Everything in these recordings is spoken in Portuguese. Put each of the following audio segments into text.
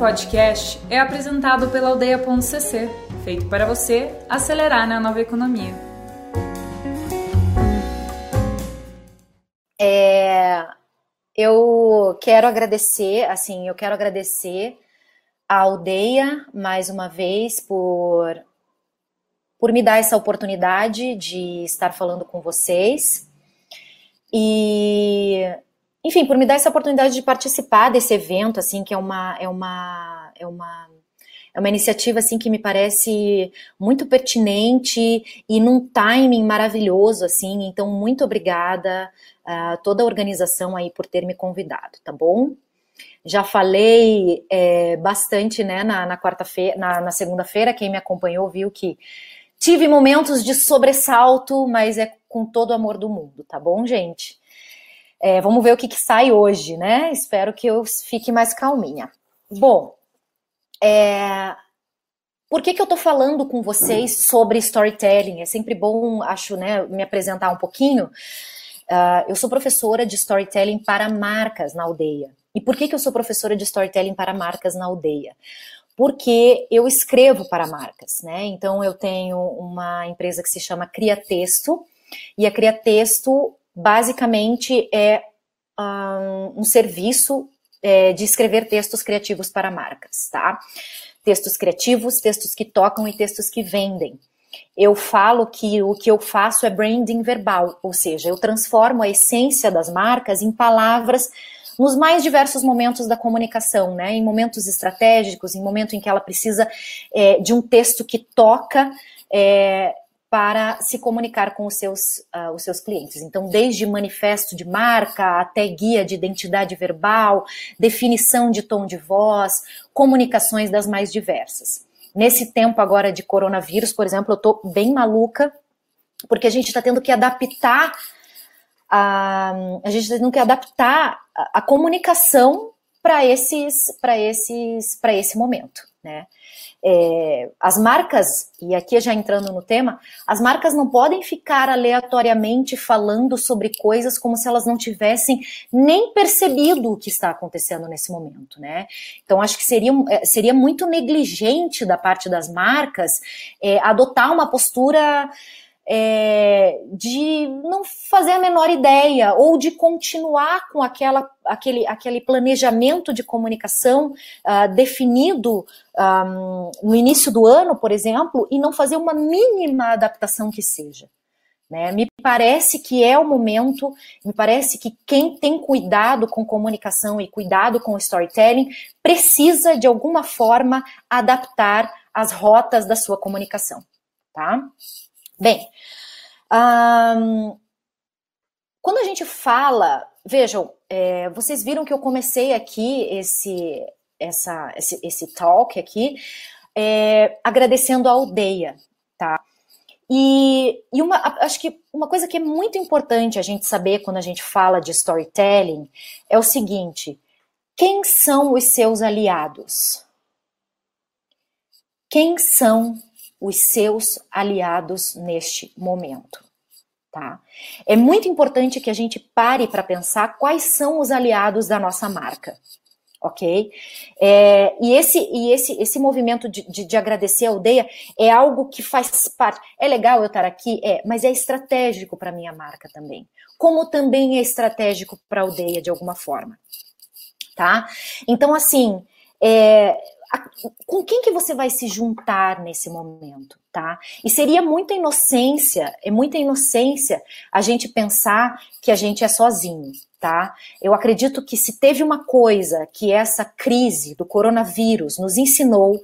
podcast é apresentado pela aldeia.cc, feito para você acelerar na nova economia. É, eu quero agradecer, assim, eu quero agradecer a aldeia mais uma vez por por me dar essa oportunidade de estar falando com vocês e enfim, por me dar essa oportunidade de participar desse evento, assim, que é uma, é uma, é uma, é uma iniciativa, assim, que me parece muito pertinente e num timing maravilhoso, assim, então muito obrigada a uh, toda a organização aí por ter me convidado, tá bom? Já falei é, bastante, né, na, na quarta-feira, na, na segunda-feira, quem me acompanhou viu que tive momentos de sobressalto, mas é com todo o amor do mundo, tá bom, gente? É, vamos ver o que, que, sai hoje, né? Espero que eu fique mais calminha. Bom, é, por que, que eu tô falando com vocês sobre storytelling? É sempre bom, acho, né, me apresentar um pouquinho. Uh, eu sou professora de storytelling para marcas na aldeia. E por que, que eu sou professora de storytelling para marcas na aldeia? Porque eu escrevo para marcas, né? Então eu tenho uma empresa que se chama Cria Texto, e a Cria Texto basicamente é um, um serviço é, de escrever textos criativos para marcas, tá? Textos criativos, textos que tocam e textos que vendem. Eu falo que o que eu faço é branding verbal, ou seja, eu transformo a essência das marcas em palavras nos mais diversos momentos da comunicação, né? Em momentos estratégicos, em momento em que ela precisa é, de um texto que toca é, para se comunicar com os seus, uh, os seus clientes. Então, desde manifesto de marca até guia de identidade verbal, definição de tom de voz, comunicações das mais diversas. Nesse tempo agora de coronavírus, por exemplo, eu estou bem maluca, porque a gente está tendo que adaptar a, a gente está tendo que adaptar a, a comunicação para esses, para esses, para esse momento, né? É, as marcas, e aqui já entrando no tema, as marcas não podem ficar aleatoriamente falando sobre coisas como se elas não tivessem nem percebido o que está acontecendo nesse momento, né? Então acho que seria, é, seria muito negligente da parte das marcas é, adotar uma postura é, de não fazer a menor ideia ou de continuar com aquela, aquele, aquele planejamento de comunicação uh, definido um, no início do ano, por exemplo, e não fazer uma mínima adaptação que seja. Né? Me parece que é o momento, me parece que quem tem cuidado com comunicação e cuidado com storytelling precisa, de alguma forma, adaptar as rotas da sua comunicação. Tá? Bem, quando a gente fala, vejam, é, vocês viram que eu comecei aqui esse, essa, esse, esse talk aqui é, agradecendo a aldeia, tá? E, e uma, acho que uma coisa que é muito importante a gente saber quando a gente fala de storytelling é o seguinte: quem são os seus aliados? Quem são os seus aliados neste momento. Tá? É muito importante que a gente pare para pensar quais são os aliados da nossa marca, ok? É, e esse, e esse, esse movimento de, de, de, agradecer a aldeia é algo que faz parte. É legal eu estar aqui, é, mas é estratégico para minha marca também, como também é estratégico para a aldeia de alguma forma, tá? Então assim, é, com quem que você vai se juntar nesse momento, tá? E seria muita inocência, é muita inocência a gente pensar que a gente é sozinho, tá? Eu acredito que se teve uma coisa que essa crise do coronavírus nos ensinou,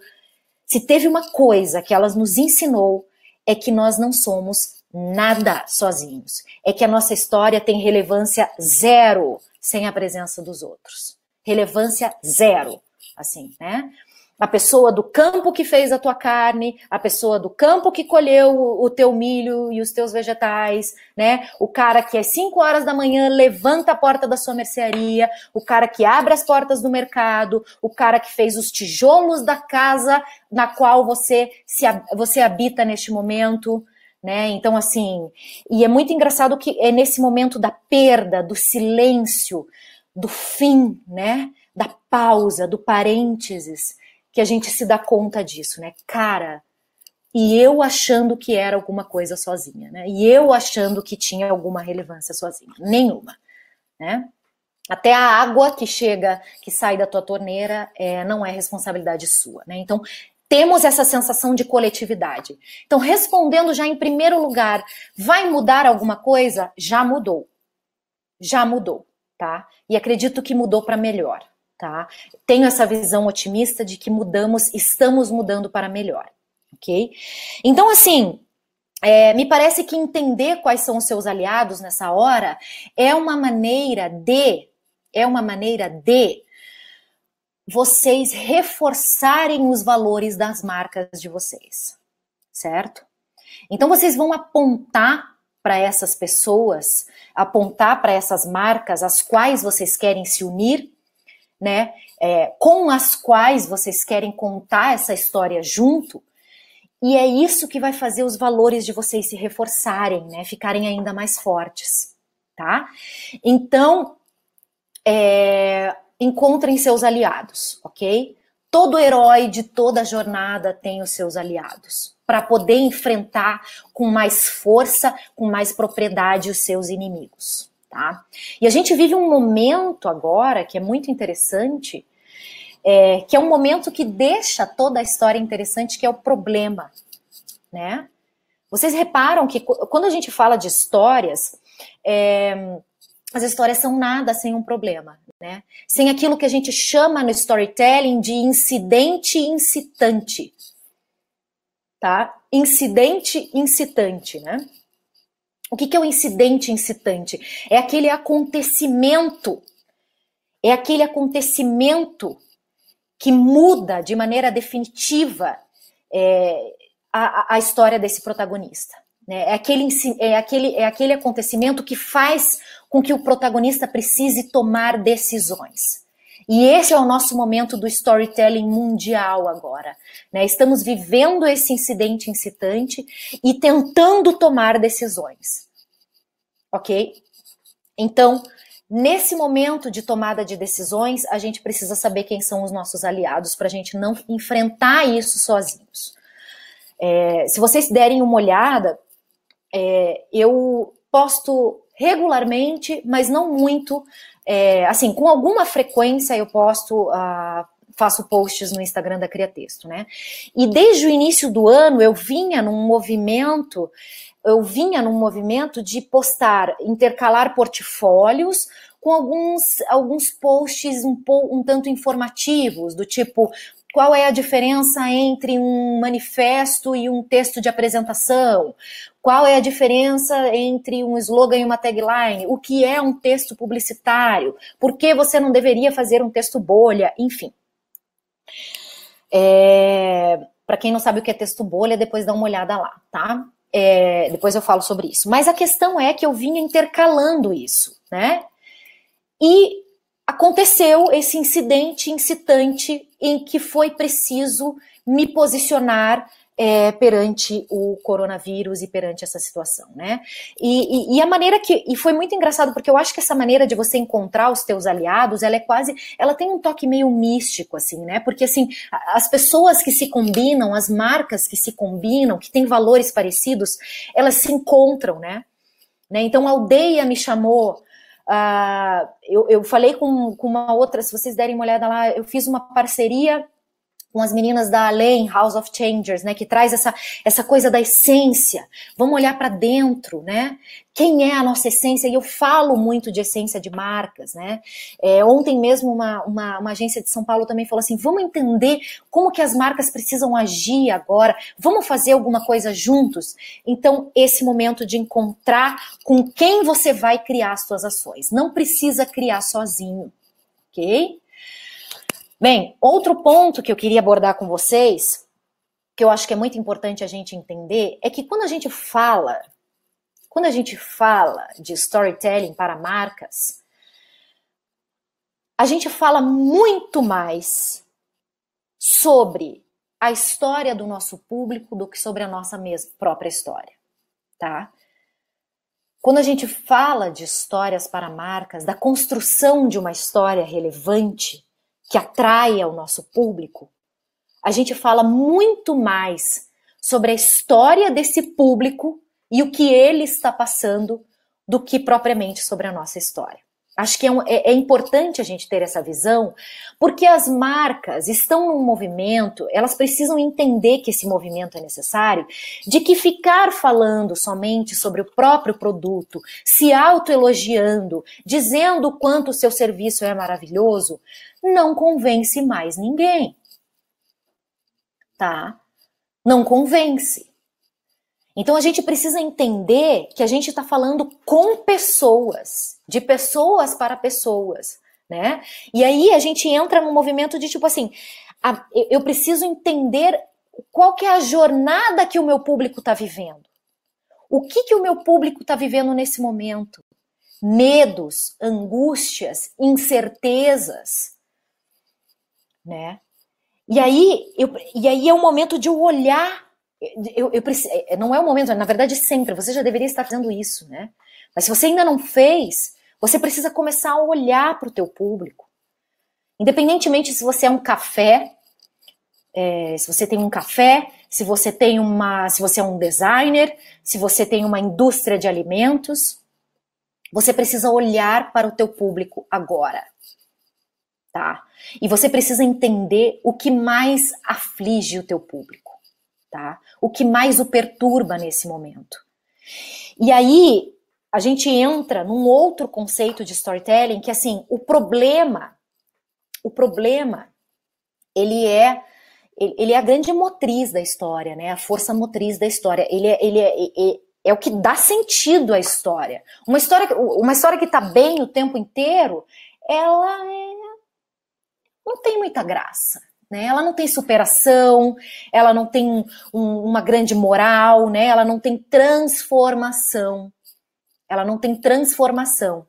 se teve uma coisa que elas nos ensinou, é que nós não somos nada sozinhos. É que a nossa história tem relevância zero sem a presença dos outros. Relevância zero, assim, né? A pessoa do campo que fez a tua carne, a pessoa do campo que colheu o, teu milho e os teus vegetais, né? O cara que às 5 horas da manhã levanta a porta da sua mercearia, o cara que abre as portas do mercado, o cara que fez os tijolos da casa na qual você se você habita neste momento, né? Então assim, e é muito engraçado que é nesse momento da perda, do silêncio, do fim, né? Da pausa, do parênteses, que a gente se dá conta disso, né? Cara, e eu achando que era alguma coisa sozinha, né? E eu achando que tinha alguma relevância sozinha. Nenhuma, né? Até a água que chega, que sai da tua torneira, é, não é responsabilidade sua, né? Então, temos essa sensação de coletividade. Então, respondendo já em primeiro lugar, vai mudar alguma coisa? Já mudou. Já mudou, tá? E acredito que mudou para melhor, tá? Tenho essa visão otimista de que mudamos, estamos mudando para melhor, ok? Então, assim, é, me parece que entender quais são os seus aliados nessa hora é uma maneira de, é uma maneira de vocês reforçarem os valores das marcas de vocês, certo? Então vocês vão apontar para essas pessoas, apontar para essas marcas às quais vocês querem se unir, né? É, com as quais vocês querem contar essa história junto. E é isso que vai fazer os valores de vocês se reforçarem, né? Ficarem ainda mais fortes, tá? Então, é, encontrem seus aliados, ok? Todo herói de toda jornada tem os seus aliados para poder enfrentar com mais força, com mais propriedade os seus inimigos, tá? E a gente vive um momento agora que é muito interessante, é, que é um momento que deixa toda a história interessante, que é o problema, né? Vocês reparam que quando a gente fala de histórias, é, as histórias são nada sem um problema, né? Sem aquilo que a gente chama no storytelling de incidente incitante. Tá? Incidente incitante, né? O que, que é o incidente incitante? É aquele acontecimento, é aquele acontecimento que muda de maneira definitiva é, a, a história desse protagonista. Né? É, aquele, é, aquele, é aquele acontecimento que faz com que o protagonista precise tomar decisões. E esse é o nosso momento do storytelling mundial agora. Né? Estamos vivendo esse incidente incitante e tentando tomar decisões. Ok? Então, nesse momento de tomada de decisões, a gente precisa saber quem são os nossos aliados para a gente não enfrentar isso sozinhos. É, se vocês derem uma olhada, é, eu posto regularmente, mas não muito. É, assim, com alguma frequência eu posto, uh, faço posts no Instagram da Cria Texto, né? E desde o início do ano eu vinha num movimento, eu vinha num movimento de postar, intercalar portfólios com alguns, alguns posts um, um tanto informativos, do tipo qual é a diferença entre um manifesto e um texto de apresentação? Qual é a diferença entre um slogan e uma tagline? O que é um texto publicitário? Por que você não deveria fazer um texto bolha? Enfim. É, Para quem não sabe o que é texto bolha, depois dá uma olhada lá, tá? É, depois eu falo sobre isso. Mas a questão é que eu vinha intercalando isso, né? E aconteceu esse incidente incitante em que foi preciso me posicionar é, perante o coronavírus e perante essa situação, né? E, e, e, a maneira que e foi muito engraçado porque eu acho que essa maneira de você encontrar os teus aliados, ela é quase, ela tem um toque meio místico, assim, né? Porque assim, as pessoas que se combinam, as marcas que se combinam, que têm valores parecidos, elas se encontram, né? né? Então a aldeia me chamou Uh, eu, eu falei com, com uma outra, se vocês derem uma olhada lá, eu fiz uma parceria com as meninas da Além, House of Changers, né, que traz essa, essa coisa da essência. Vamos olhar para dentro, né? Quem é a nossa essência? E eu falo muito de essência de marcas, né? É, ontem mesmo uma, uma, uma, agência de São Paulo também falou assim: vamos entender como que as marcas precisam agir agora, vamos fazer alguma coisa juntos. Então, esse momento de encontrar com quem você vai criar as suas ações. Não precisa criar sozinho, ok? Bem, outro ponto que eu queria abordar com vocês, que eu acho que é muito importante a gente entender, é que quando a gente fala, quando a gente fala de storytelling para marcas, a gente fala muito mais sobre a história do nosso público do que sobre a nossa mesma própria história, tá? quando a gente fala de histórias para marcas, da construção de uma história relevante que atraia o nosso público, a gente fala muito mais sobre a história desse público e o que ele está passando do que propriamente sobre a nossa história. Acho que é, um, é, é, importante a gente ter essa visão, porque as marcas estão num movimento, elas precisam entender que esse movimento é necessário, de que ficar falando somente sobre o próprio produto, se autoelogiando, dizendo o quanto o seu serviço é maravilhoso, não convence mais ninguém. Tá? Não convence. Então a gente precisa entender que a gente está falando com pessoas, de pessoas para pessoas, né? E aí a gente entra num movimento de tipo assim, a, eu preciso entender qual que é a jornada que o meu público está vivendo. O que que o meu público está vivendo nesse momento? Medos, angústias, incertezas, né? E aí, eu, e aí é o momento de eu olhar eu, eu preciso, é, não é o momento, na verdade sempre, você já deveria estar fazendo isso, né? Mas se você ainda não fez, você precisa começar a olhar para o teu público. Independentemente se você é um café, é, se você tem um café, se você tem uma, se você é um designer, se você tem uma indústria de alimentos, você precisa olhar para o teu público agora, tá? E você precisa entender o que mais aflige o teu público tá? O que mais o perturba nesse momento. E aí a gente entra num outro conceito de storytelling que assim, o problema, o problema, ele é ele é a grande motriz da história, né? A força motriz da história. Ele é, ele é, é, é o que dá sentido à história. Uma história, uma história que tá bem o tempo inteiro, ela é, não tem muita graça. Né? Ela não tem superação, ela não tem um, uma grande moral, né? ela não tem transformação. Ela não tem transformação.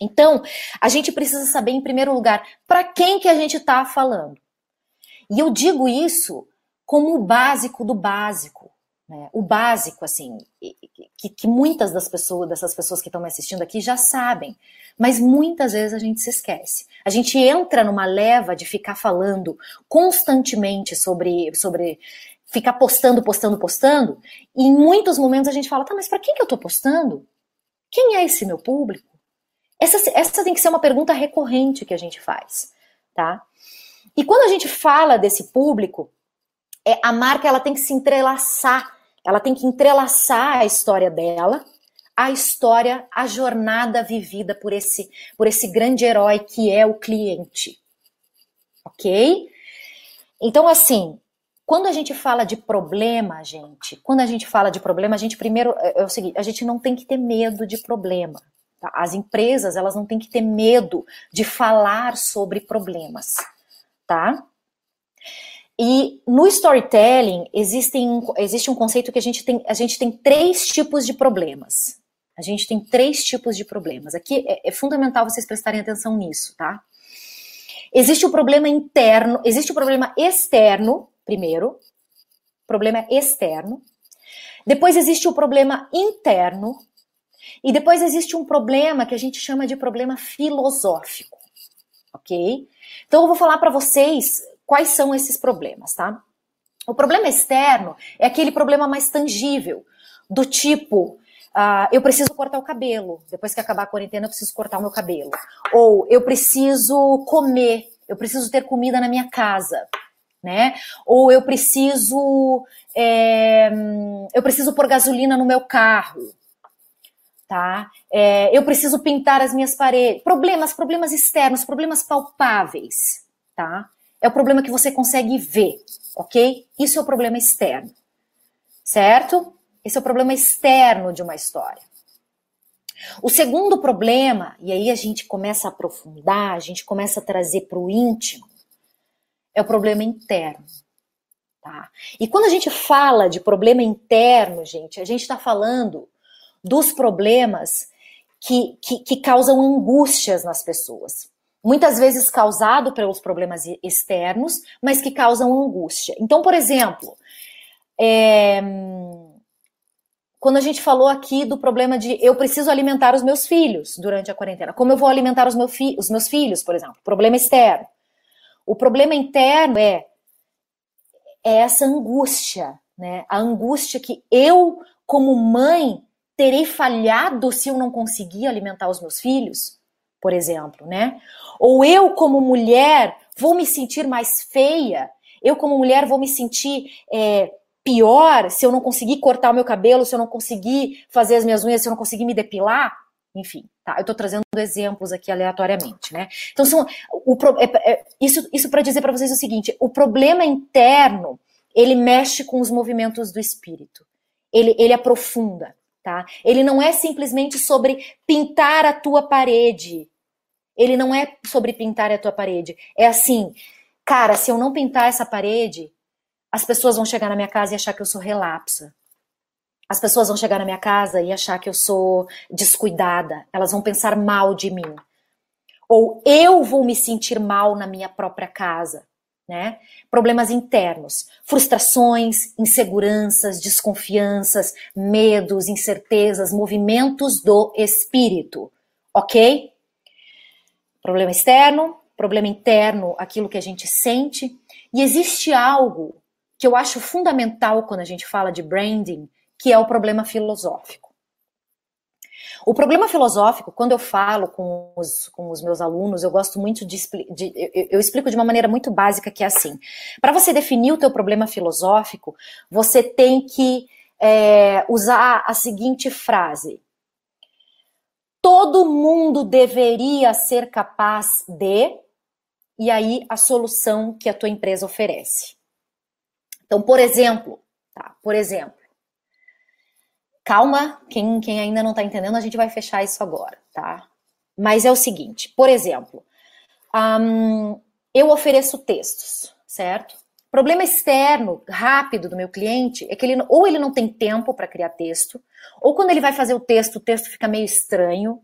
Então, a gente precisa saber, em primeiro lugar, para quem que a gente está falando. E eu digo isso como o básico do básico. Né? O básico, assim, que, que muitas das pessoas, dessas pessoas que estão me assistindo aqui já sabem. Mas muitas vezes a gente se esquece. A gente entra numa leva de ficar falando constantemente sobre, sobre ficar postando, postando, postando, e em muitos momentos a gente fala, tá, mas para quem que eu tô postando? Quem é esse meu público? Essa, essa tem que ser uma pergunta recorrente que a gente faz, tá? E quando a gente fala desse público, é, a marca ela tem que se entrelaçar, ela tem que entrelaçar a história dela a história, a jornada vivida por esse, por esse grande herói que é o cliente. Ok? Então, assim, quando a gente fala de problema, gente, quando a gente fala de problema, a gente primeiro é, é o seguinte, a gente não tem que ter medo de problema. Tá? As empresas, elas não têm que ter medo de falar sobre problemas, tá? E no storytelling existem, existe um conceito que a gente tem, a gente tem três tipos de problemas. A gente tem três tipos de problemas. Aqui é, é fundamental vocês prestarem atenção nisso, tá? Existe o problema interno, existe o problema externo, primeiro, problema externo. Depois existe o problema interno. E depois existe um problema que a gente chama de problema filosófico, ok? Então eu vou falar para vocês quais são esses problemas, tá? O problema externo é aquele problema mais tangível, do tipo, Uh, eu preciso cortar o cabelo. Depois que acabar a quarentena, eu preciso cortar o meu cabelo. Ou eu preciso comer, eu preciso ter comida na minha casa. Né? Ou eu preciso é, eu preciso pôr gasolina no meu carro, tá? É, eu preciso pintar as minhas paredes. Problemas, problemas externos, problemas palpáveis, tá? É o problema que você consegue ver, ok? Isso é o problema externo, certo? Esse é o problema externo de uma história. O segundo problema, e aí a gente começa a aprofundar, a gente começa a trazer para o íntimo, é o problema interno. Tá? E quando a gente fala de problema interno, gente, a gente está falando dos problemas que, que, que, causam angústias nas pessoas. Muitas vezes causado pelos problemas externos, mas que causam angústia. Então, por exemplo, é, quando a gente falou aqui do problema de eu preciso alimentar os meus filhos durante a quarentena. Como eu vou alimentar os, meu fi os meus filhos, por exemplo? Problema externo. O problema interno é, é essa angústia, né? A angústia que eu, como mãe, terei falhado se eu não conseguir alimentar os meus filhos, por exemplo, né? Ou eu, como mulher, vou me sentir mais feia. Eu, como mulher, vou me sentir é, pior se eu não conseguir cortar o meu cabelo, se eu não conseguir fazer as minhas unhas, se eu não conseguir me depilar. Enfim, tá? Eu tô trazendo exemplos aqui aleatoriamente, né? Então, são, o, é, é, isso, isso para dizer para vocês o seguinte: o problema interno ele mexe com os movimentos do espírito, ele, ele aprofunda, tá? Ele não é simplesmente sobre pintar a tua parede, ele não é sobre pintar a tua parede, é assim, cara, se eu não pintar essa parede, as pessoas vão chegar na minha casa e achar que eu sou relapsa. As pessoas vão chegar na minha casa e achar que eu sou descuidada. Elas vão pensar mal de mim. Ou eu vou me sentir mal na minha própria casa. Né? Problemas internos, frustrações, inseguranças, desconfianças, medos, incertezas, movimentos do espírito, ok? Problema externo, problema interno, aquilo que a gente sente. E existe algo que eu acho fundamental quando a gente fala de branding, que é o problema filosófico. O problema filosófico, quando eu falo com os, com os meus alunos, eu gosto muito de, de eu, eu, explico de uma maneira muito básica que é assim. Para você definir o teu problema filosófico, você tem que é, usar a seguinte frase: todo mundo deveria ser capaz de, e aí a solução que a tua empresa oferece. Então, por exemplo, tá? Por exemplo, calma, quem, quem ainda não está entendendo, a gente vai fechar isso agora, tá? Mas é o seguinte, por exemplo, eu ofereço textos, certo? Problema externo rápido do meu cliente é que ele ou ele não tem tempo para criar texto, ou quando ele vai fazer o texto, o texto fica meio estranho,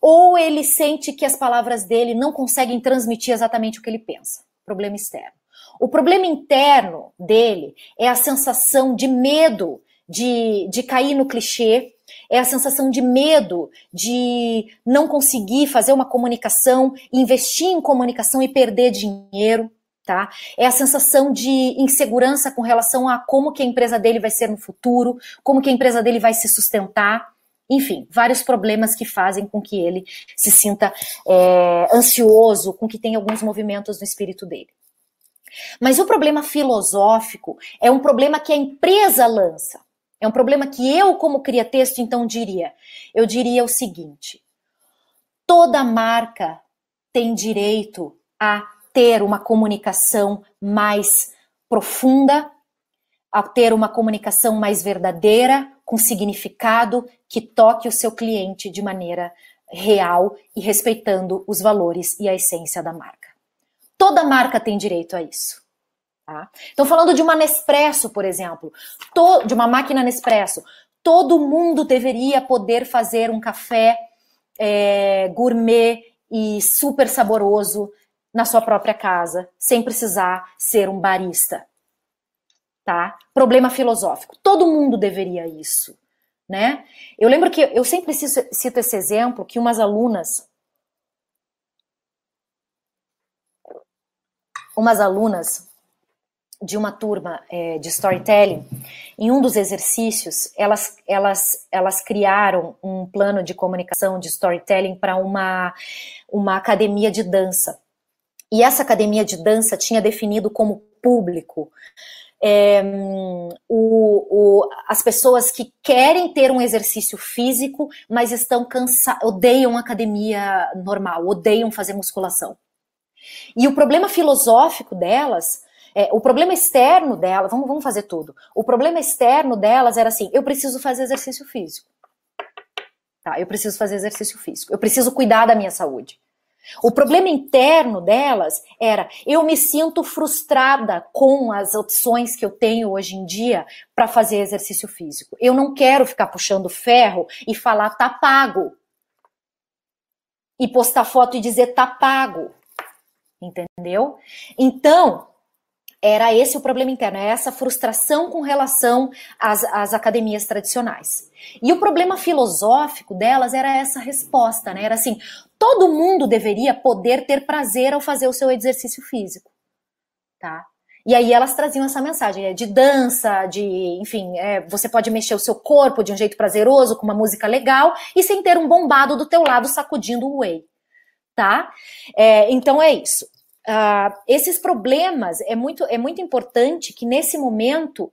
ou ele sente que as palavras dele não conseguem transmitir exatamente o que ele pensa. Problema externo. O problema interno dele é a sensação de medo de, de cair no clichê, é a sensação de medo de não conseguir fazer uma comunicação, investir em comunicação e perder dinheiro, tá? É a sensação de insegurança com relação a como que a empresa dele vai ser no futuro, como que a empresa dele vai se sustentar. Enfim, vários problemas que fazem com que ele se sinta é, ansioso, com que tenha alguns movimentos no espírito dele. Mas o problema filosófico é um problema que a empresa lança. É um problema que eu, como cria texto, então diria. Eu diria o seguinte: toda marca tem direito a ter uma comunicação mais profunda, a ter uma comunicação mais verdadeira, com significado, que toque o seu cliente de maneira real e respeitando os valores e a essência da marca. Toda marca tem direito a isso. Tá? Então, falando de uma Nespresso, por exemplo, de uma máquina Nespresso, todo mundo deveria poder fazer um café é, gourmet e super saboroso na sua própria casa, sem precisar ser um barista. Tá? Problema filosófico. Todo mundo deveria isso. Né? Eu lembro que eu sempre cito esse exemplo que umas alunas umas alunas de uma turma é, de storytelling, em um dos exercícios, elas, elas, elas criaram um plano de comunicação de storytelling para uma, uma academia de dança. E essa academia de dança tinha definido como público é, o, o, as pessoas que querem ter um exercício físico, mas estão cansadas, odeiam academia normal, odeiam fazer musculação. E o problema filosófico delas, é, o problema externo delas, vamos, vamos fazer tudo. O problema externo delas era assim: eu preciso fazer exercício físico. Tá, eu preciso fazer exercício físico. Eu preciso cuidar da minha saúde. O problema interno delas era: eu me sinto frustrada com as opções que eu tenho hoje em dia para fazer exercício físico. Eu não quero ficar puxando ferro e falar tá pago. E postar foto e dizer tá pago entendeu? Então, era esse o problema interno, é essa frustração com relação às, às academias tradicionais. E o problema filosófico delas era essa resposta, né? Era assim: todo mundo deveria poder ter prazer ao fazer o seu exercício físico, tá? E aí elas traziam essa mensagem é de dança, de, enfim, é, você pode mexer o seu corpo de um jeito prazeroso, com uma música legal, e sem ter um bombado do teu lado sacudindo o whey, tá? É, então é isso. Uh, esses problemas é muito, é muito importante que nesse momento,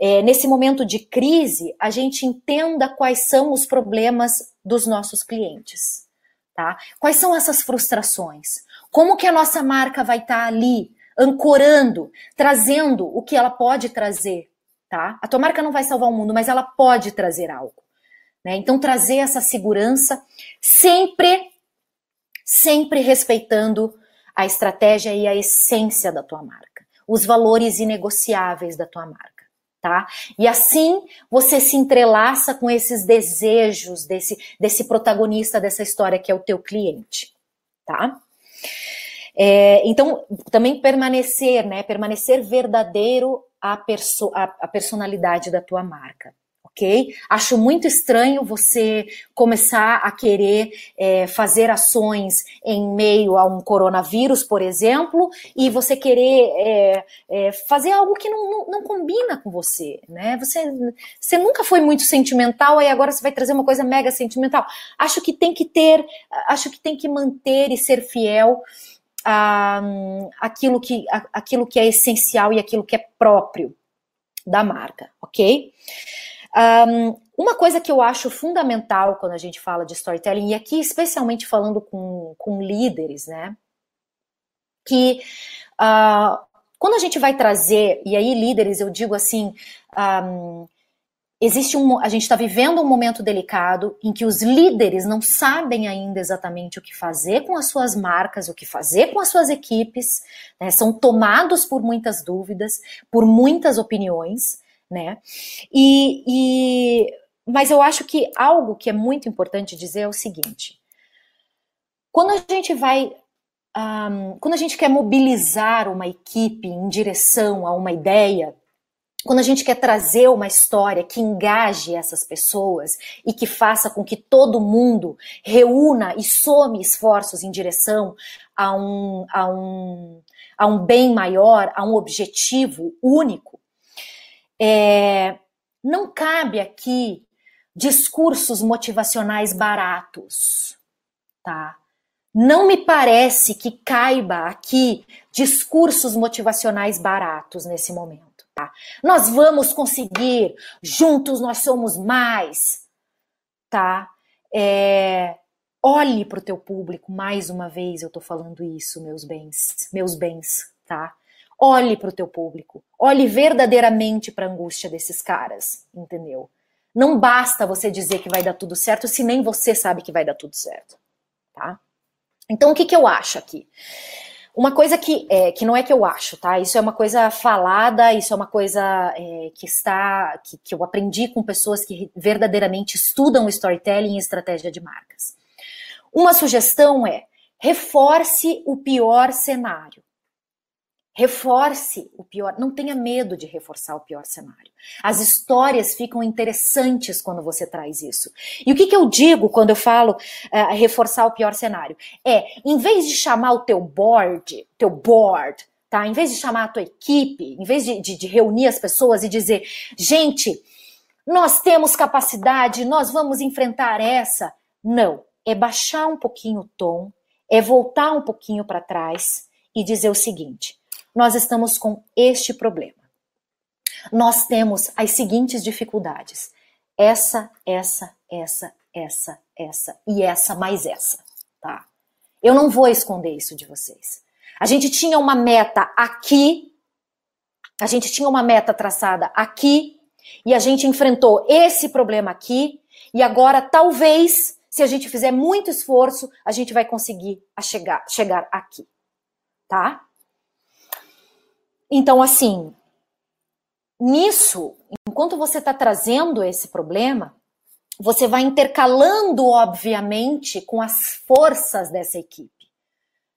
é, nesse momento de crise, a gente entenda quais são os problemas dos nossos clientes, tá? Quais são essas frustrações? Como que a nossa marca vai estar tá ali? ancorando, trazendo o que ela pode trazer, tá? A tua marca não vai salvar o mundo, mas ela pode trazer algo, né? Então trazer essa segurança sempre sempre respeitando a estratégia e a essência da tua marca, os valores inegociáveis da tua marca, tá? E assim você se entrelaça com esses desejos desse desse protagonista dessa história que é o teu cliente, tá? É, então, também permanecer, né? Permanecer verdadeiro à, perso à, à personalidade da tua marca. Ok? Acho muito estranho você começar a querer é, fazer ações em meio a um coronavírus, por exemplo, e você querer é, é, fazer algo que não, não, não, combina com você, né? Você, você nunca foi muito sentimental, e agora você vai trazer uma coisa mega sentimental. Acho que tem que ter, acho que tem que manter e ser fiel aquilo, que, aquilo que é essencial e aquilo que é próprio da marca, ok? Um, uma coisa que eu acho fundamental quando a gente fala de storytelling, e aqui especialmente falando com, com líderes, né? Que uh, quando a gente vai trazer, e aí líderes, eu digo assim, um, existe um, a gente está vivendo um momento delicado em que os líderes não sabem ainda exatamente o que fazer com as suas marcas, o que fazer com as suas equipes, né? são tomados por muitas dúvidas, por muitas opiniões, né? E, e, mas eu acho que algo que é muito importante dizer é o seguinte: quando a gente vai um, quando a gente quer mobilizar uma equipe em direção a uma ideia, quando a gente quer trazer uma história que engaje essas pessoas e que faça com que todo mundo reúna e some esforços em direção a um, a um, a um bem maior, a um objetivo único, é, não cabe aqui discursos motivacionais baratos, tá? Não me parece que caiba aqui discursos motivacionais baratos nesse momento. Tá? Nós vamos conseguir, juntos nós somos mais, tá? É, olhe para o teu público, mais uma vez eu estou falando isso, meus bens, meus bens, tá? Olhe para o teu público, olhe verdadeiramente para a angústia desses caras, entendeu? Não basta você dizer que vai dar tudo certo se nem você sabe que vai dar tudo certo, tá? Então o que, que eu acho aqui? Uma coisa que, é, que não é que eu acho, tá? Isso é uma coisa falada, isso é uma coisa é, que está que, que eu aprendi com pessoas que verdadeiramente estudam storytelling e estratégia de marcas. Uma sugestão é reforce o pior cenário. Reforce o pior, não tenha medo de reforçar o pior cenário. As histórias ficam interessantes quando você traz isso. E o que, que eu digo quando eu falo uh, reforçar o pior cenário? É, em vez de chamar o teu board, teu board, tá? Em vez de chamar a tua equipe, em vez de, de, de reunir as pessoas e dizer, gente, nós temos capacidade, nós vamos enfrentar essa. Não, é baixar um pouquinho o tom, é voltar um pouquinho para trás e dizer o seguinte: nós estamos com este problema. Nós temos as seguintes dificuldades: essa, essa, essa, essa, essa e essa mais essa, tá? Eu não vou esconder isso de vocês. A gente tinha uma meta aqui, a gente tinha uma meta traçada aqui, e a gente enfrentou esse problema aqui, e agora talvez, se a gente fizer muito esforço, a gente vai conseguir chegar, chegar aqui, tá? Então, assim, nisso, enquanto você está trazendo esse problema, você vai intercalando, obviamente, com as forças dessa equipe,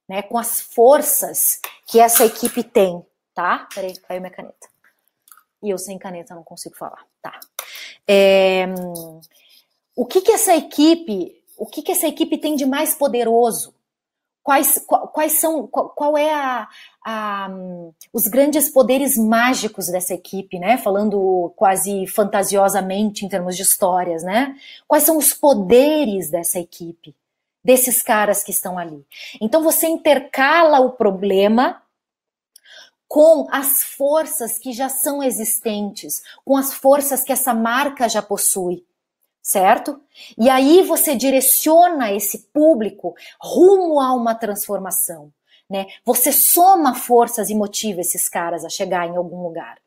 né? Com as forças que essa equipe tem, tá? Peraí, caiu minha caneta. E eu sem caneta não consigo falar, tá? É, o que que essa equipe, o que que essa equipe tem de mais poderoso? Quais, quais são, qual, qual é a, a, os grandes poderes mágicos dessa equipe, né? Falando quase fantasiosamente em termos de histórias, né? Quais são os poderes dessa equipe, desses caras que estão ali? Então você intercala o problema com as forças que já são existentes, com as forças que essa marca já possui certo? E aí você direciona esse público rumo a uma transformação, né? Você soma forças e motiva esses caras a chegar em algum lugar.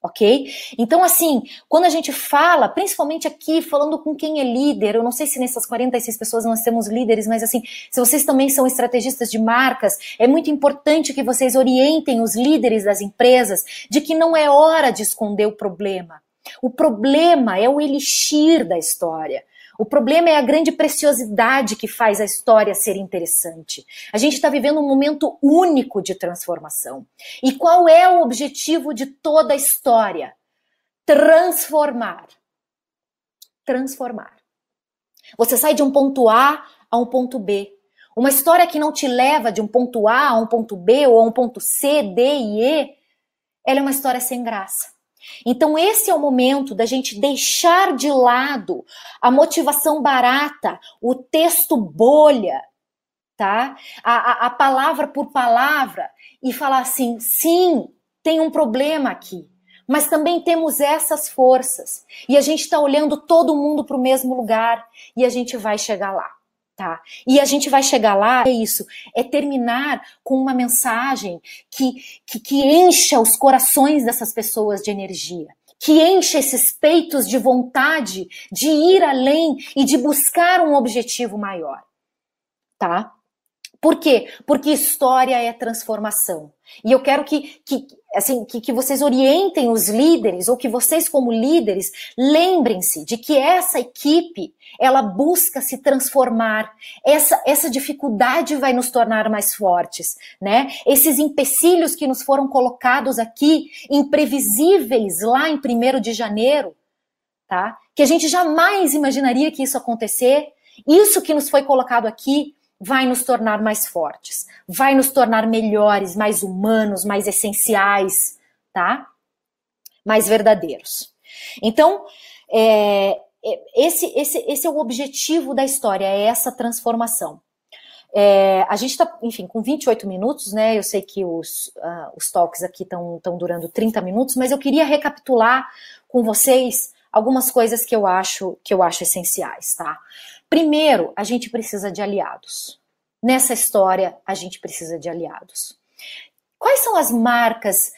Ok? Então, assim, quando a gente fala, principalmente aqui, falando com quem é líder, eu não sei se nessas 46 pessoas nós temos líderes, mas assim, se vocês também são estrategistas de marcas, é muito importante que vocês orientem os líderes das empresas de que não é hora de esconder o problema o problema é o elixir da história. O problema é a grande preciosidade que faz a história ser interessante. A gente está vivendo um momento único de transformação. E qual é o objetivo de toda a história? Transformar. Transformar. Você sai de um ponto A a um ponto B. Uma história que não te leva de um ponto A a um ponto B ou a um ponto C, D e E, ela é uma história sem graça. Então, esse é o momento da gente deixar de lado a motivação barata, o texto bolha, tá? A, a, a palavra por palavra e falar assim: sim, tem um problema aqui, mas também temos essas forças e a gente está olhando todo mundo para o mesmo lugar e a gente vai chegar lá. Tá? E a gente vai chegar lá, é isso, é terminar com uma mensagem que, que, que encha os corações dessas pessoas de energia, que encha esses peitos de vontade de ir além e de buscar um objetivo maior, tá? Por quê? Porque história é transformação. E eu quero que, que, assim, que, que vocês orientem os líderes, ou que vocês, como líderes, lembrem-se de que essa equipe, ela busca se transformar. Essa, essa dificuldade vai nos tornar mais fortes, né? Esses empecilhos que nos foram colocados aqui, imprevisíveis lá em 1 de janeiro, tá? Que a gente jamais imaginaria que isso acontecer. Isso que nos foi colocado aqui vai nos tornar mais fortes, vai nos tornar melhores, mais humanos, mais essenciais, tá? Mais verdadeiros. Então, é, é, esse, esse, esse é o objetivo da história, é essa transformação. É, a gente está, enfim, com 28 minutos, né? Eu sei que os, uh, os talks aqui estão durando 30 minutos, mas eu queria recapitular com vocês algumas coisas que eu acho que eu acho essenciais, tá? Primeiro, a gente precisa de aliados. Nessa história, a gente precisa de aliados. Quais são as marcas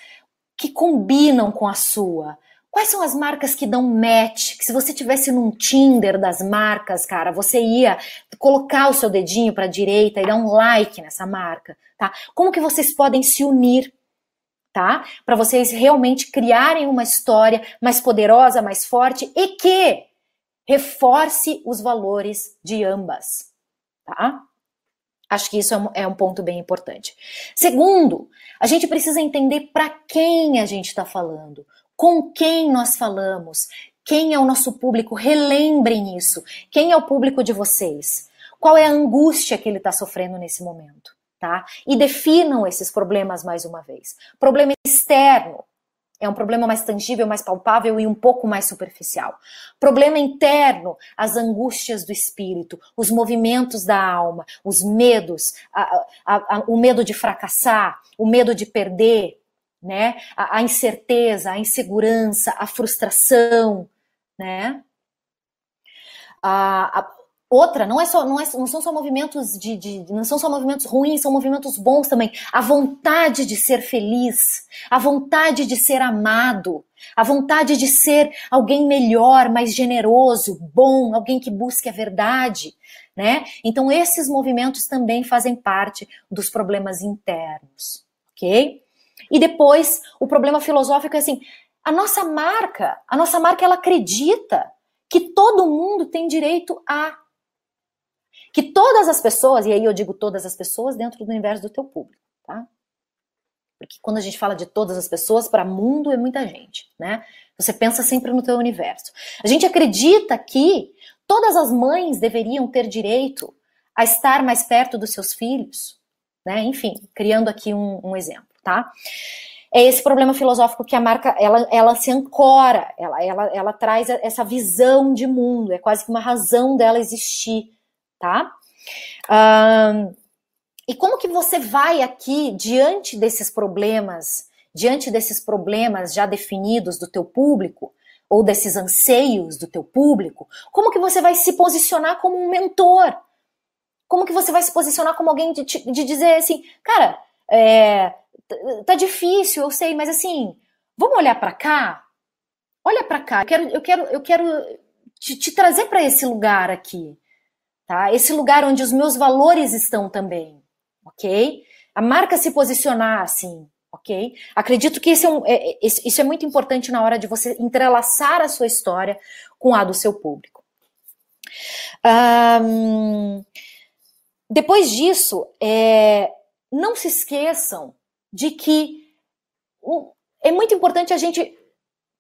que combinam com a sua? Quais são as marcas que dão match? Que se você tivesse num Tinder das marcas, cara, você ia colocar o seu dedinho para a direita e dar um like nessa marca, tá? Como que vocês podem se unir, tá? Para vocês realmente criarem uma história mais poderosa, mais forte e que reforce os valores de ambas, tá? Acho que isso é um, é ponto bem importante. Segundo, a gente precisa entender para quem a gente está falando, com quem nós falamos, quem é o nosso público. Relembrem isso. Quem é o público de vocês? Qual é a angústia que ele está sofrendo nesse momento? Tá? E definam esses problemas mais uma vez. Problema externo, é um problema mais tangível, mais palpável e um pouco mais superficial. Problema interno, as angústias do espírito, os movimentos da alma, os medos, a, a, a, o medo de fracassar, o medo de perder, né? A, incerteza, a insegurança, a frustração, né? A, Outra, não é só, não, é, não são só movimentos de, de, não são só movimentos ruins, são movimentos bons também. A vontade de ser feliz, a vontade de ser amado, a vontade de ser alguém melhor, mais generoso, bom, alguém que busque a verdade, né? Então esses movimentos também fazem parte dos problemas internos, ok? E depois o problema filosófico é assim: a nossa marca, a nossa marca ela acredita que todo mundo tem direito a que todas as pessoas, e aí eu digo todas as pessoas dentro do universo do teu público, tá? Porque quando a gente fala de todas as pessoas, para mundo é muita gente, né? Você pensa sempre no teu universo. A gente acredita que todas as mães deveriam ter direito a estar mais perto dos seus filhos, né? Enfim, criando aqui um, um exemplo, tá? É esse problema filosófico que a marca ela, ela se ancora, ela, ela, ela traz essa visão de mundo, é quase que uma razão dela existir, tá? E como que você vai aqui diante desses problemas, diante desses problemas já definidos do teu público, ou desses anseios do teu público, como que você vai se posicionar como um mentor? Como que você vai se posicionar como alguém de, de dizer assim, cara, é, tá difícil, eu sei, mas assim, vamos olhar para cá? Olha para cá, eu quero, eu quero, eu quero te, te trazer para esse lugar aqui, tá? Esse lugar onde os meus valores estão também, ok? A marca se posicionar assim, ok? Acredito que é um, é, é isso é muito importante na hora de você entrelaçar a sua história com a do seu público. Um, depois disso, é, não se esqueçam de que é muito importante a gente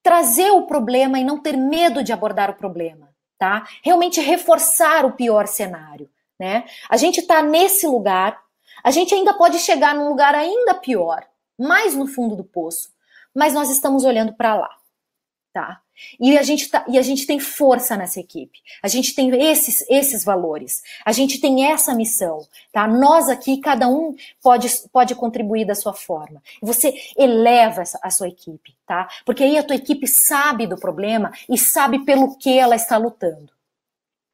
trazer o problema e não ter medo de abordar o problema, tá? Realmente reforçar o pior cenário, né? A gente está nesse lugar, a gente ainda pode chegar num lugar ainda pior, mais no fundo do poço, mas nós estamos olhando para lá, tá? E a, gente tá, e a gente tem força nessa equipe. A gente tem esses, esses valores. A gente tem essa missão, tá? Nós aqui, cada um pode, pode contribuir da sua forma. Você eleva essa, a sua equipe, tá? Porque aí a tua equipe sabe do problema e sabe pelo que ela está lutando.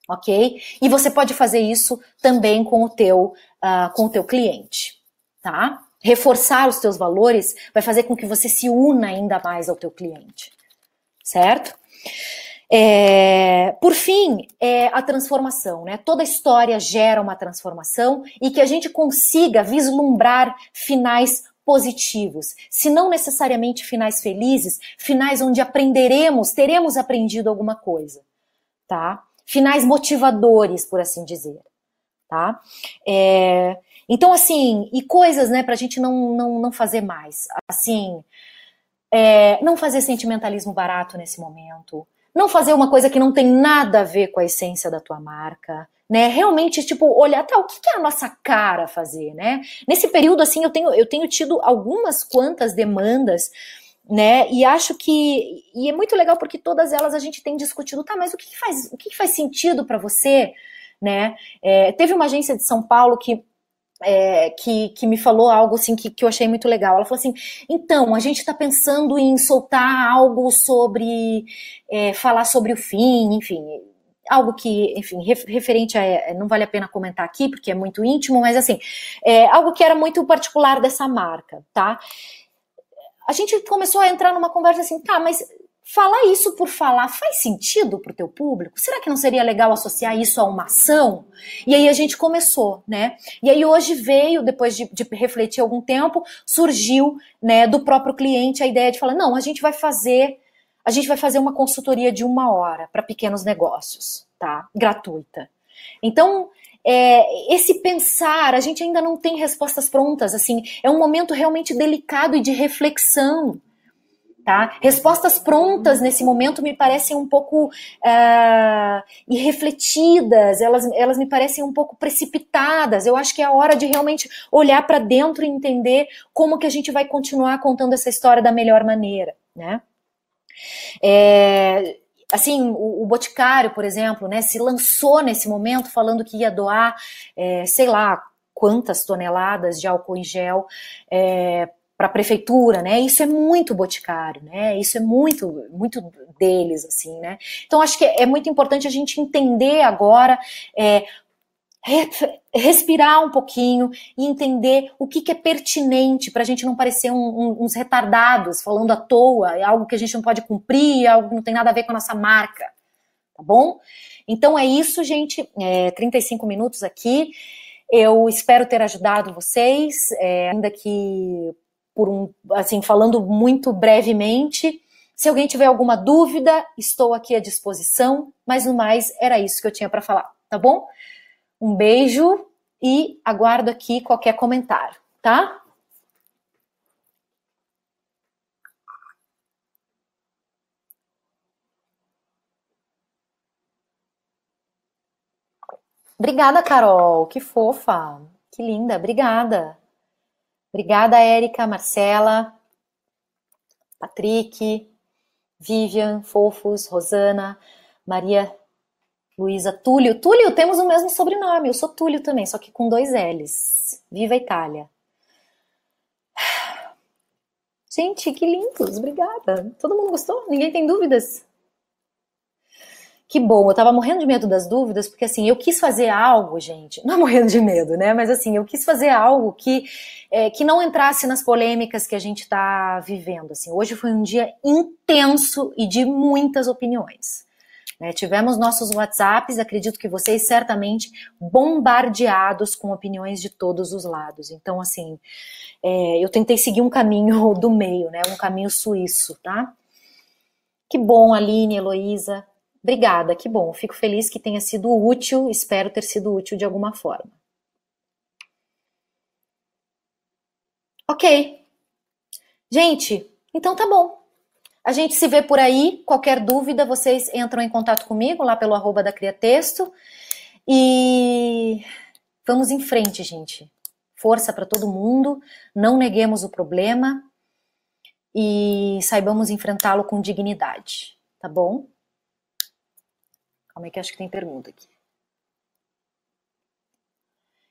Ok? E você pode fazer isso também com o teu, uh, com o teu cliente, tá? reforçar os teus valores vai fazer com que você se una ainda mais ao teu cliente, certo? É, por fim, é a transformação, né? Toda história gera uma transformação e que a gente consiga vislumbrar finais positivos, se não necessariamente finais felizes, finais onde aprenderemos, teremos aprendido alguma coisa, tá? Finais motivadores, por assim dizer, tá? É, então, assim, e coisas, né, pra gente não, não, não fazer mais. Assim, é, não fazer sentimentalismo barato nesse momento. Não fazer uma coisa que não tem nada a ver com a essência da tua marca. Né, realmente, tipo, olhar, tá, o que, é a nossa cara fazer, né? Nesse período, assim, eu tenho, eu tenho tido algumas quantas demandas, né? E acho que e é muito legal porque todas elas a gente tem discutido, tá? Mas o que, que faz o que, que faz sentido para você, né? É, teve uma agência de São Paulo que é, que, que me falou algo assim que, que eu achei muito legal. Ela falou assim: então, a gente está pensando em soltar algo sobre é, falar sobre o fim, enfim, algo que, enfim, referente a. É, não vale a pena comentar aqui, porque é muito íntimo, mas assim, é, algo que era muito particular dessa marca, tá? A gente começou a entrar numa conversa assim, tá, mas falar isso por falar faz sentido para o teu público? Será que não seria legal associar isso a uma ação? E aí a gente começou, né? E aí hoje veio, depois de, de refletir algum tempo, surgiu, né, do próprio cliente a ideia de falar, não, a gente vai fazer, a gente vai fazer uma consultoria de uma hora para pequenos negócios, tá? Gratuita. Então, é, esse pensar, a gente ainda não tem respostas prontas, assim, é um momento realmente delicado e de reflexão. Tá? Respostas prontas nesse momento me parecem um pouco uh, irrefletidas, elas, elas me parecem um pouco precipitadas. Eu acho que é a hora de realmente olhar para dentro e entender como que a gente vai continuar contando essa história da melhor maneira. Né? É, assim, o, o, Boticário, por exemplo, né, se lançou nesse momento falando que ia doar, é, sei lá, quantas toneladas de álcool em gel é, para a prefeitura, né? Isso é muito boticário, né? Isso é muito, muito deles, assim, né? Então acho que é muito importante a gente entender agora, é, respirar um pouquinho e entender o que, que é pertinente para a gente não parecer um, um, uns retardados falando à toa, é algo que a gente não pode cumprir, é algo que não tem nada a ver com a nossa marca, tá bom? Então é isso, gente. É, 35 minutos aqui. Eu espero ter ajudado vocês, é, ainda que por um, assim, falando muito brevemente. Se alguém tiver alguma dúvida, estou aqui à disposição, mas no mais era isso que eu tinha para falar, tá bom? Um beijo e aguardo aqui qualquer comentário, tá? Obrigada, Carol, que fofa, que linda, obrigada. Obrigada, Érica, Marcela, Patrick, Vivian, Fofos, Rosana, Maria Luísa, Túlio. Túlio, temos o mesmo sobrenome. Eu sou Túlio também, só que com dois L's. Viva Itália. Gente, que lindos. Obrigada. Todo mundo gostou? Ninguém tem dúvidas? Que bom, eu tava morrendo de medo das dúvidas, porque assim, eu quis fazer algo, gente, não morrendo de medo, né? Mas assim, eu quis fazer algo que, é, que não entrasse nas polêmicas que a gente tá vivendo. Assim, hoje foi um dia intenso e de muitas opiniões. Né? Tivemos nossos WhatsApps, acredito que vocês certamente bombardeados com opiniões de todos os lados. Então, assim, é, eu tentei seguir um caminho do meio, né? Um caminho suíço, tá? Que bom, Aline, Heloísa. Obrigada, que bom. Fico feliz que tenha sido útil, espero ter sido útil de alguma forma. Ok. Gente, então tá bom. A gente se vê por aí. Qualquer dúvida, vocês entram em contato comigo lá pelo arroba da Cria Texto. E vamos em frente, gente. Força para todo mundo. Não neguemos o problema e saibamos enfrentá-lo com dignidade, tá bom? Calma aí que acho que tem pergunta aqui.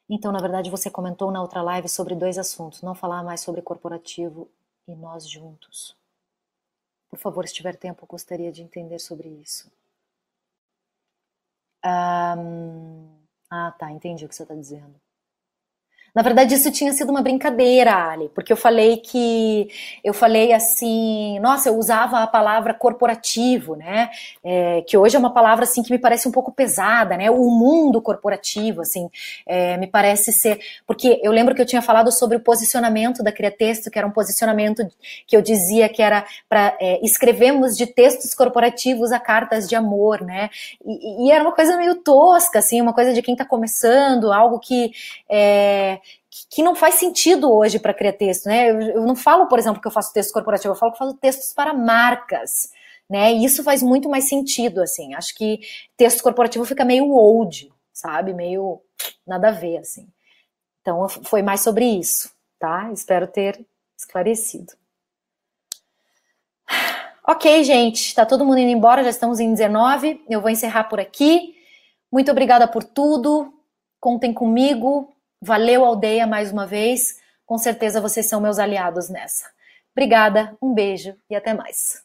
Então, na verdade, você comentou na outra live sobre dois assuntos. Não falar mais sobre corporativo e nós juntos. Por favor, se tiver tempo, gostaria de entender sobre isso. Ah, tá, entendi o que você está dizendo. Na verdade, isso tinha sido uma brincadeira, Ali, porque eu falei que eu falei assim, nossa, eu usava a palavra corporativo, né? É, que hoje é uma palavra assim que me parece um pouco pesada, né? O mundo corporativo, assim, é, me parece ser. Porque eu lembro que eu tinha falado sobre o posicionamento da Cria Texto, que era um posicionamento que eu dizia que era para é, escrevemos de textos corporativos a cartas de amor, né? E, e, era uma coisa meio tosca, assim, uma coisa de quem está começando, algo que é, que não faz sentido hoje para criar texto, né? Eu, eu, não falo, por exemplo, que eu faço texto corporativo, eu falo que eu faço textos para marcas, né? E isso faz muito mais sentido, assim. Acho que texto corporativo fica meio old, sabe? Meio nada a ver, assim. Então, foi mais sobre isso, tá? Espero ter esclarecido. Ok, gente, tá todo mundo indo embora, já estamos em 19. Eu vou encerrar por aqui. Muito obrigada por tudo. Contem comigo. Valeu, aldeia, mais uma vez. Com certeza vocês são meus aliados nessa. Obrigada, um beijo e até mais.